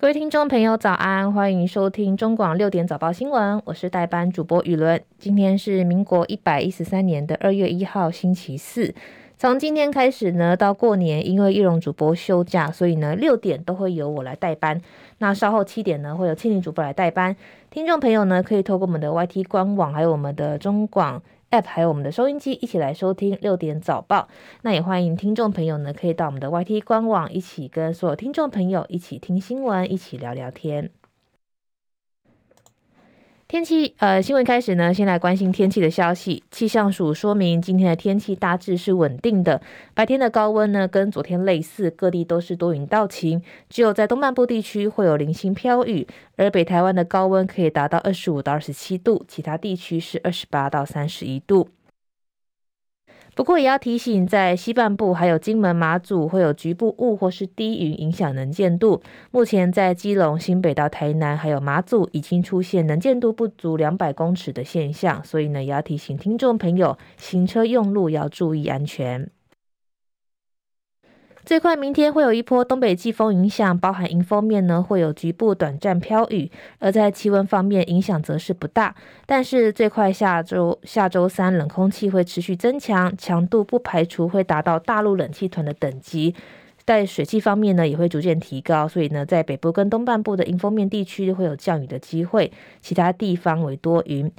各位听众朋友，早安！欢迎收听中广六点早报新闻，我是代班主播雨伦。今天是民国一百一十三年的二月一号，星期四。从今天开始呢，到过年，因为叶蓉主播休假，所以呢六点都会由我来代班。那稍后七点呢，会有庆玲主播来代班。听众朋友呢，可以透过我们的 YT 官网，还有我们的中广。App 还有我们的收音机，一起来收听六点早报。那也欢迎听众朋友呢，可以到我们的 YT 官网，一起跟所有听众朋友一起听新闻，一起聊聊天。天气，呃，新闻开始呢，先来关心天气的消息。气象署说明，今天的天气大致是稳定的，白天的高温呢，跟昨天类似，各地都是多云到晴，只有在东半部地区会有零星飘雨，而北台湾的高温可以达到二十五到二十七度，其他地区是二十八到三十一度。不过也要提醒，在西半部还有金门、马祖会有局部雾或是低云影响能见度。目前在基隆、新北到台南还有马祖已经出现能见度不足两百公尺的现象，所以呢，也要提醒听众朋友行车用路要注意安全。最快明天会有一波东北季风影响，包含迎风面呢会有局部短暂飘雨，而在气温方面影响则是不大。但是最快下周下周三冷空气会持续增强，强度不排除会达到大陆冷气团的等级。在水汽方面呢也会逐渐提高，所以呢在北部跟东半部的迎风面地区会有降雨的机会，其他地方为多云。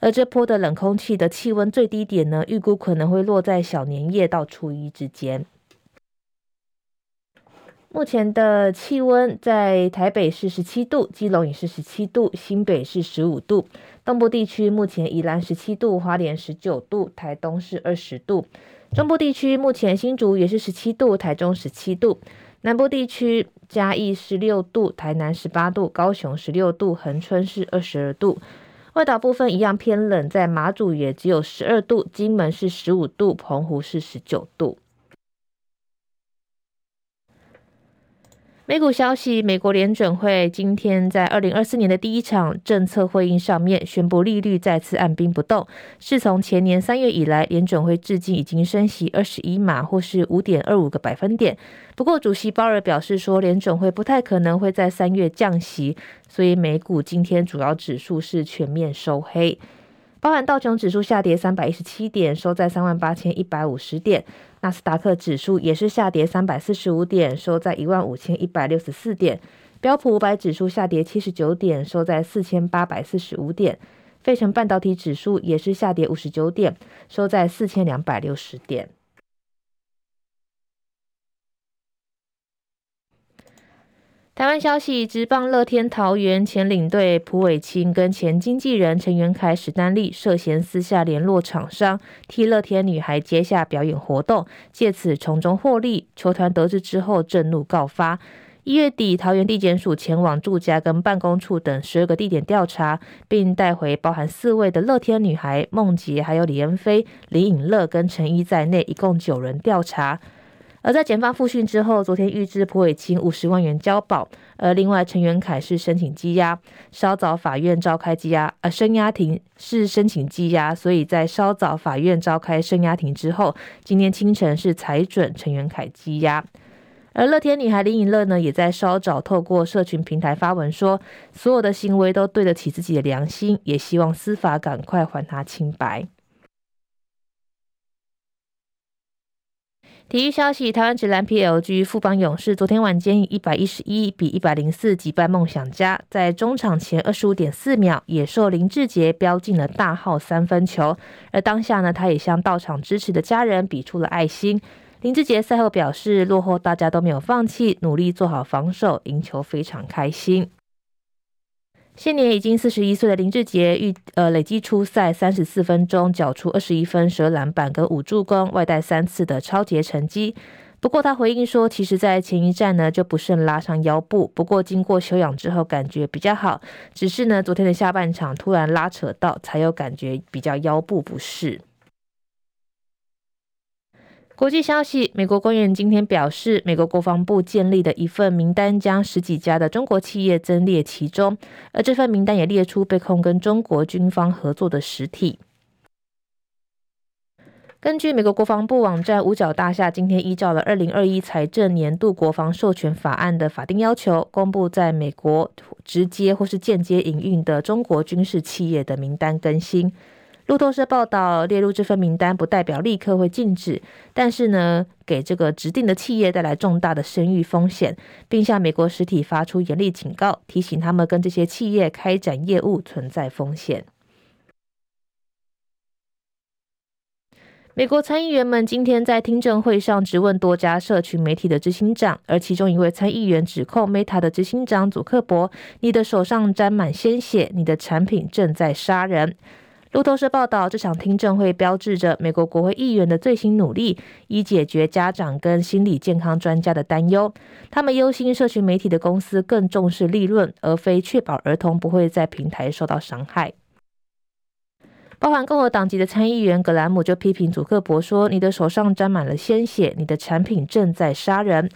而这波的冷空气的气温最低点呢预估可能会落在小年夜到初一之间。目前的气温在台北是十七度，基隆也是十七度，新北是十五度。东部地区目前宜兰十七度，花莲十九度，台东是二十度。中部地区目前新竹也是十七度，台中十七度。南部地区嘉义十六度，台南十八度，高雄十六度，恒春是二十二度。外岛部分一样偏冷，在马祖也只有十二度，金门是十五度，澎湖是十九度。美股消息，美国联准会今天在二零二四年的第一场政策会议上面宣布利率再次按兵不动。是从前年三月以来，联准会至今已经升息二十一码，或是五点二五个百分点。不过，主席鲍尔表示说，联准会不太可能会在三月降息，所以美股今天主要指数是全面收黑。包含道琼指数下跌三百一十七点，收在三万八千一百五十点；纳斯达克指数也是下跌三百四十五点，收在一万五千一百六十四点；标普五百指数下跌七十九点，收在四千八百四十五点；费城半导体指数也是下跌五十九点，收在四千两百六十点。台湾消息，直棒乐天桃园前领队蒲伟清跟前经纪人陈元凯、史丹利涉嫌私下联络厂商，替乐天女孩接下表演活动，借此从中获利。球团得知之后，震怒告发。一月底，桃园地检署前往住家跟办公处等十二个地点调查，并带回包含四位的乐天女孩梦洁、还有李恩飞、李颖乐跟陈一在内，一共九人调查。而在检方复讯之后，昨天预支朴伟清五十万元交保，而另外陈元凯是申请羁押，稍早法院召开羁押，呃，声押庭是申请羁押，所以在稍早法院召开声押庭之后，今天清晨是裁准陈元凯羁押，而乐天女孩林颖乐呢，也在稍早透过社群平台发文说，所有的行为都对得起自己的良心，也希望司法赶快还他清白。体育消息：台湾职篮 PLG 富邦勇士昨天晚间以一百一十一比一百零四击败梦想家，在中场前二十五点四秒，野兽林志杰飙进了大号三分球。而当下呢，他也向到场支持的家人比出了爱心。林志杰赛后表示，落后大家都没有放弃，努力做好防守，赢球非常开心。现年已经四十一岁的林志杰，预呃累计出赛三十四分钟，缴出二十一分、十二篮板跟五助攻，外带三次的超杰成绩。不过他回应说，其实在前一站呢就不慎拉伤腰部，不过经过休养之后感觉比较好，只是呢昨天的下半场突然拉扯到，才有感觉比较腰部不适。国际消息：美国官员今天表示，美国国防部建立的一份名单将十几家的中国企业增列其中，而这份名单也列出被控跟中国军方合作的实体。根据美国国防部网站，五角大厦今天依照了二零二一财政年度国防授权法案的法定要求，公布在美国直接或是间接营运的中国军事企业的名单更新。路透社报道，列入这份名单不代表立刻会禁止，但是呢，给这个指定的企业带来重大的声誉风险，并向美国实体发出严厉警告，提醒他们跟这些企业开展业务存在风险。美国参议员们今天在听证会上质问多家社群媒体的执行长，而其中一位参议员指控 Meta 的执行长祖克伯：“你的手上沾满鲜血，你的产品正在杀人。”路透社报道，这场听证会标志着美国国会议员的最新努力，以解决家长跟心理健康专家的担忧。他们忧心社群媒体的公司更重视利润，而非确保儿童不会在平台受到伤害。包含共和党籍的参议员格兰姆就批评祖克伯说：“你的手上沾满了鲜血，你的产品正在杀人。”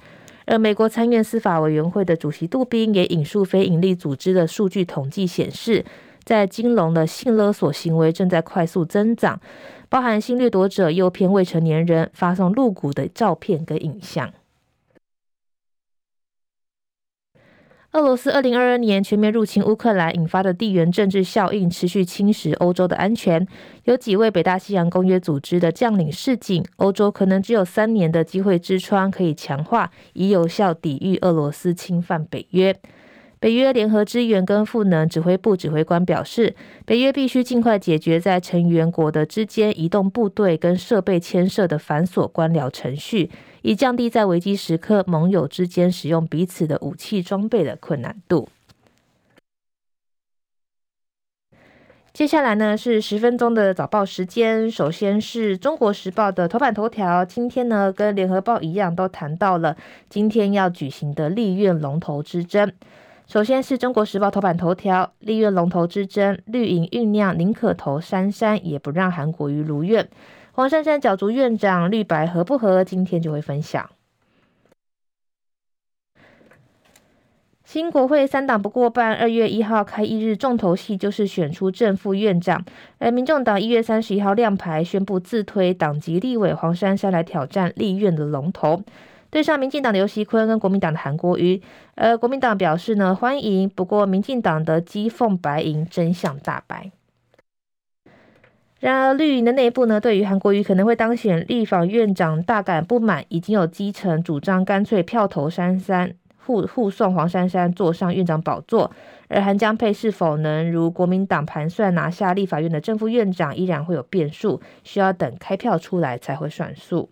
而美国参院司法委员会的主席杜宾也引述非营利组织的数据统计显示，在金融的性勒索行为正在快速增长，包含性掠夺者诱骗未成年人发送露骨的照片跟影像。俄罗斯二零二二年全面入侵乌克兰引发的地缘政治效应持续侵蚀欧洲的安全。有几位北大西洋公约组织的将领示警，欧洲可能只有三年的机会之窗可以强化，以有效抵御俄罗斯侵犯北约。北约联合支援跟赋能指挥部指挥官表示，北约必须尽快解决在成员国的之间移动部队跟设备牵涉的繁琐官僚程序，以降低在危机时刻盟友之间使用彼此的武器装备的困难度。接下来呢是十分钟的早报时间，首先是中国时报的头版头条，今天呢跟联合报一样，都谈到了今天要举行的立院龙头之争。首先是中国时报头版头条，立院龙头之争，绿营酝酿，宁可投珊珊，也不让韩国瑜如愿。黄珊珊角逐院长，绿白合不合？今天就会分享。新国会三党不过半，二月一号开议日重头戏就是选出正副院长，而民众党一月三十一号亮牌宣布自推党籍立委黄珊珊来挑战立院的龙头。对上民进党的游锡坤跟国民党的韩国瑜，呃，国民党表示呢欢迎，不过民进党的鸡凤白银真相大白。然而绿营的内部呢，对于韩国瑜可能会当选立法院长大感不满，已经有基层主张干脆票投珊珊，护护送黄珊珊坐上院长宝座。而韩江佩是否能如国民党盘算拿下立法院的正副院长，依然会有变数，需要等开票出来才会算数。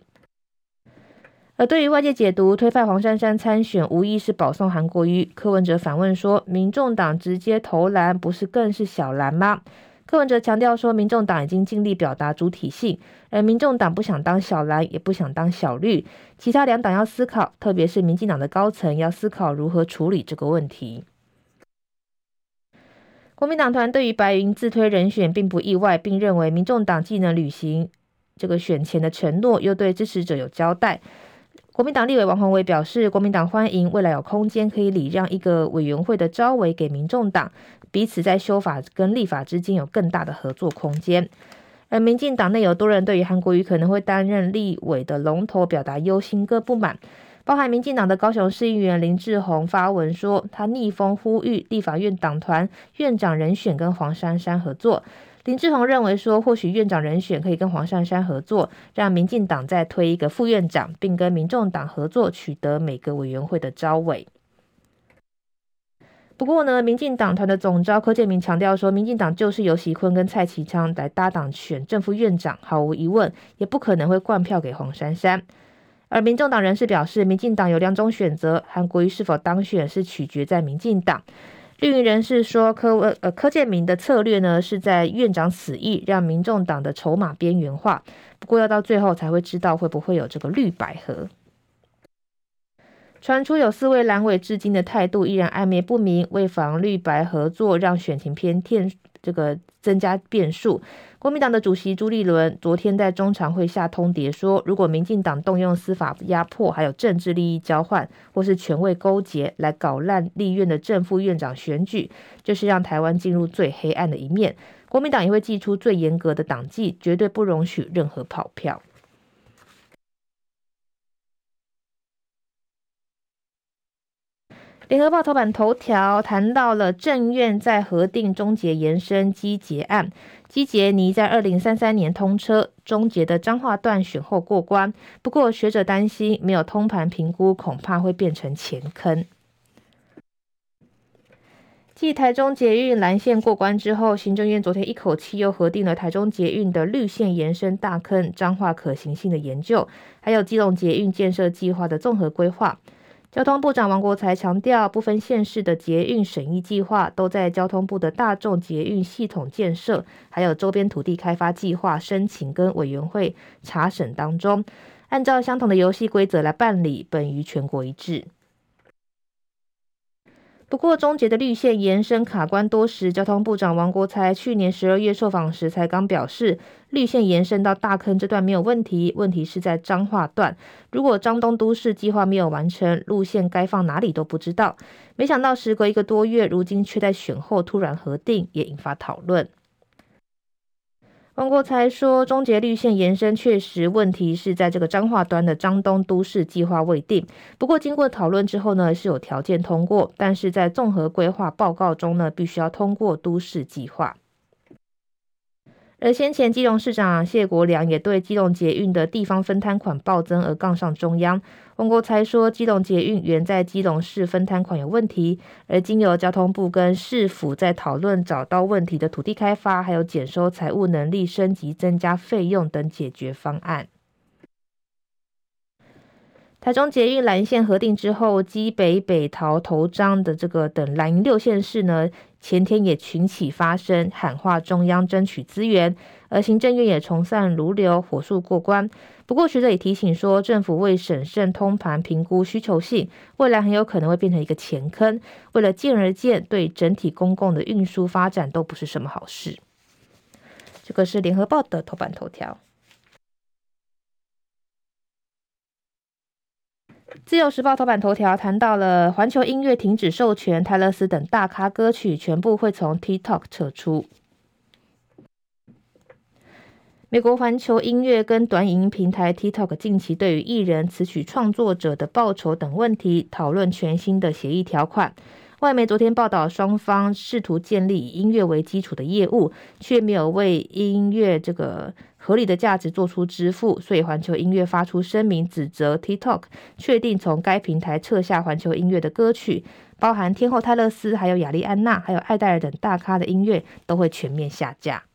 而对于外界解读推派黄珊珊参选，无疑是保送韩国瑜。柯文哲反问说：“民众党直接投蓝，不是更是小蓝吗？”柯文哲强调说：“民众党已经尽力表达主体性，而民众党不想当小蓝，也不想当小绿。其他两党要思考，特别是民进党的高层要思考如何处理这个问题。”国民党团对于白云自推人选并不意外，并认为民众党既能履行这个选前的承诺，又对支持者有交代。国民党立委王鸿薇表示，国民党欢迎未来有空间可以礼让一个委员会的召委给民众党，彼此在修法跟立法之间有更大的合作空间。而民进党内有多人对于韩国瑜可能会担任立委的龙头表达忧心跟不满，包含民进党的高雄市议员林志宏发文说，他逆风呼吁立法院党团院长人选跟黄珊珊合作。林志宏认为说，或许院长人选可以跟黄珊珊合作，让民进党再推一个副院长，并跟民众党合作取得每个委员会的召委。不过呢，民进党团的总召柯建铭强调说，民进党就是由席坤跟蔡其昌来搭档选正副院长，毫无疑问，也不可能会灌票给黄珊珊。而民众党人士表示，民进党有两种选择，韩国瑜是否当选是取决在民进党。绿营人士说柯呃柯建明的策略呢，是在院长死役，让民众党的筹码边缘化。不过要到最后才会知道会不会有这个绿百合。传出有四位蓝委至今的态度依然暧昧不明，为防绿白合作，让选情偏天这个增加变数。国民党的主席朱立伦昨天在中常会下通牒说，如果民进党动用司法压迫，还有政治利益交换，或是权位勾结来搞烂立院的正副院长选举，就是让台湾进入最黑暗的一面。国民党也会祭出最严格的党纪，绝对不容许任何跑票。联合报头版头条谈到了政院在核定终结延伸机捷案，机捷拟在二零三三年通车，终结的彰化段选后过关。不过学者担心没有通盘评估，恐怕会变成钱坑。继台中捷运蓝线过关之后，行政院昨天一口气又核定了台中捷运的绿线延伸大坑彰化可行性的研究，还有基隆捷运建设计划的综合规划。交通部长王国才强调，部分县市的捷运审议计划都在交通部的大众捷运系统建设，还有周边土地开发计划申请跟委员会查审当中，按照相同的游戏规则来办理，本于全国一致。不过，终结的绿线延伸卡关多时，交通部长王国才去年十二月受访时才刚表示，绿线延伸到大坑这段没有问题，问题是在彰化段。如果彰东都市计划没有完成，路线该放哪里都不知道。没想到时隔一个多月，如今却在选后突然核定，也引发讨论。王国才说，终结绿线延伸确实问题是在这个彰化端的彰东都市计划未定。不过经过讨论之后呢，是有条件通过，但是在综合规划报告中呢，必须要通过都市计划。而先前基隆市长谢国良也对基隆捷运的地方分摊款暴增而杠上中央。翁国才说，基隆捷运原在基隆市分摊款有问题，而经由交通部跟市府在讨论找到问题的土地开发，还有减收财务能力、升级增加费用等解决方案。台中捷运蓝线核定之后，基北、北桃、头章的这个等蓝六县市呢，前天也群起发声，喊话中央争取资源，而行政院也从善如流，火速过关。不过学者也提醒说，政府未审慎通盘评估需求性，未来很有可能会变成一个前坑。为了见而建，对整体公共的运输发展都不是什么好事。这个是联合报的头版头条。自由时报头版头条谈到了环球音乐停止授权，泰勒斯等大咖歌曲全部会从 TikTok 撤出。美国环球音乐跟短影音平台 TikTok 近期对于艺人、词曲创作者的报酬等问题讨论全新的协议条款。外媒昨天报道，双方试图建立以音乐为基础的业务，却没有为音乐这个合理的价值做出支付，所以环球音乐发出声明指责 TikTok 确定从该平台撤下环球音乐的歌曲，包含天后泰勒斯、还有亚丽安娜、还有艾黛尔等大咖的音乐都会全面下架。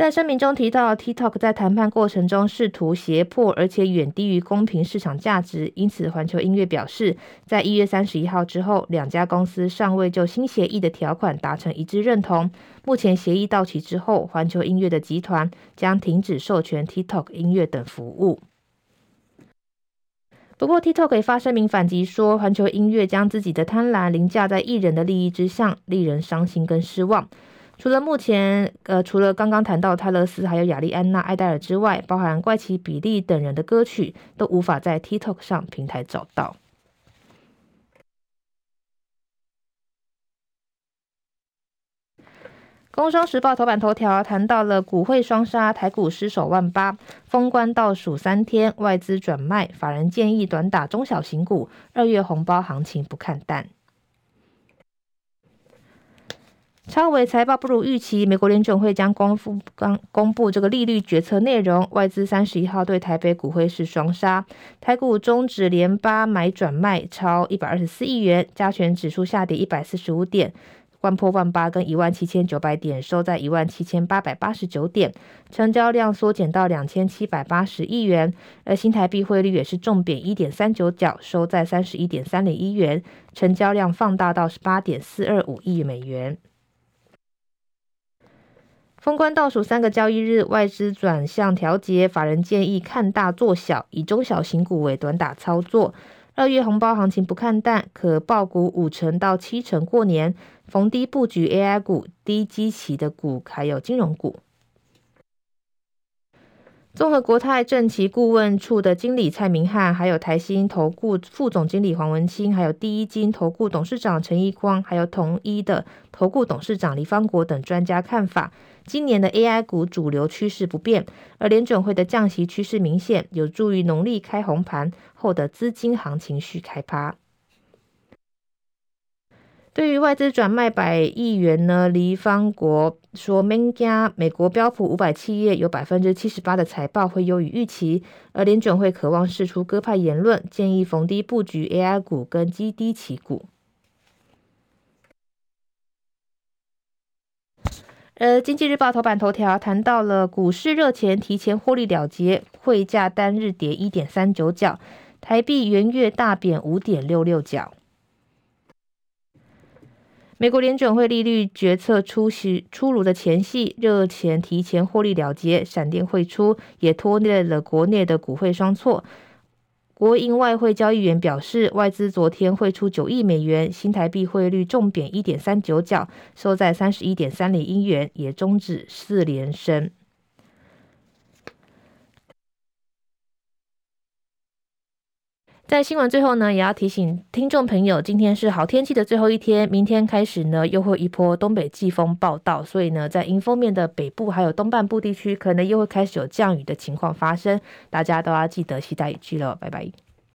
在声明中提到，TikTok 在谈判过程中试图胁迫，而且远低于公平市场价值。因此，环球音乐表示，在一月三十一号之后，两家公司尚未就新协议的条款达成一致认同。目前协议到期之后，环球音乐的集团将停止授权 TikTok 音乐等服务。不过，TikTok 也发声明反击说，环球音乐将自己的贪婪凌驾在艺人的利益之上，令人伤心跟失望。除了目前，呃，除了刚刚谈到泰勒斯，还有亚丽安娜、艾黛尔之外，包含怪奇比利等人的歌曲都无法在 TikTok 上平台找到。工商时报头版头条谈到了股汇双杀，台股失守万八，封关倒数三天，外资转卖，法人建议短打中小型股，二月红包行情不看淡。超微财报不如预期，美国联准会将公布刚公布这个利率决策内容。外资三十一号对台北股汇是双杀，台股终止连八买转卖超一百二十四亿元，加权指数下跌一百四十五点，关破万八跟一万七千九百点，收在一万七千八百八十九点，成交量缩减到两千七百八十亿元，而新台币汇率也是重贬一点三九角，收在三十一点三零一元，成交量放大到十八点四二五亿美元。封关倒数三个交易日，外资转向调节，法人建议看大做小，以中小型股为短打操作。二月红包行情不看淡，可报股五成到七成过年，逢低布局 AI 股、低基期的股，还有金融股。综合国泰政企顾问处的经理蔡明汉，还有台新投顾副总经理黄文清，还有第一金投顾董事长陈奕匡，还有统一的投顾董事长李方国等专家看法，今年的 AI 股主流趋势不变，而联准会的降息趋势明显，有助于农历开红盘后的资金行情续开趴。对于外资转卖百亿元呢，黎方国说，美加美国标普五百企业有百分之七十八的财报会优于预期，而联准会渴望释出鸽派言论，建议逢低布局 AI 股跟基低期股。呃，经济日报头版头条谈到了股市热钱提前获利了结，汇价单日跌一点三九角，台币元月大贬五点六六角。美国联准会利率决策出席出炉的前夕，热钱提前获利了结，闪电汇出，也拖累了国内的股汇双挫。国营外汇交易员表示，外资昨天汇出九亿美元，新台币汇率重贬一点三九角，收在三十一点三零英元，也终止四连升。在新闻最后呢，也要提醒听众朋友，今天是好天气的最后一天，明天开始呢，又会一波东北季风报道，所以呢，在迎风面的北部还有东半部地区，可能又会开始有降雨的情况发生，大家都要记得携带雨具了，拜拜。